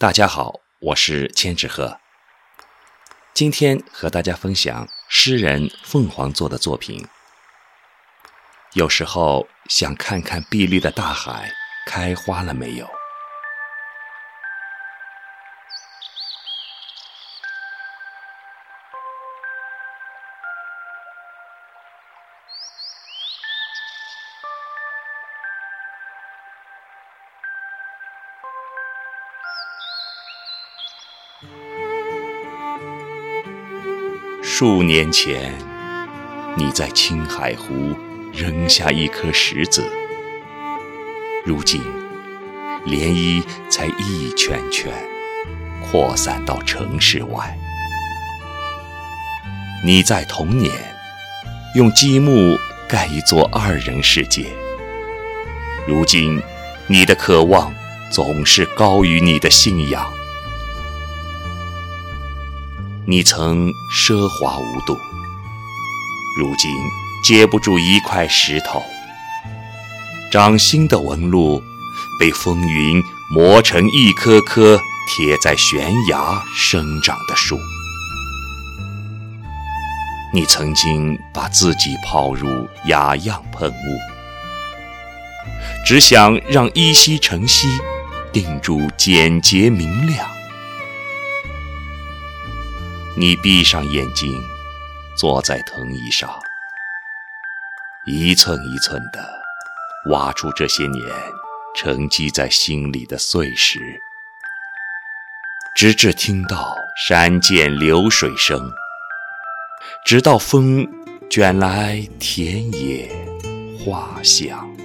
大家好，我是千纸鹤。今天和大家分享诗人凤凰作的作品。有时候想看看碧绿的大海开花了没有。数年前，你在青海湖扔下一颗石子，如今涟漪才一圈圈扩散到城市外。你在童年用积木盖一座二人世界，如今你的渴望总是高于你的信仰。你曾奢华无度，如今接不住一块石头。掌心的纹路被风云磨成一棵棵贴在悬崖生长的树。你曾经把自己泡入雅漾喷雾，只想让依稀晨曦定住简洁明亮。你闭上眼睛，坐在藤椅上，一寸一寸地挖出这些年沉积在心里的碎石，直至听到山涧流水声，直到风卷来田野花香。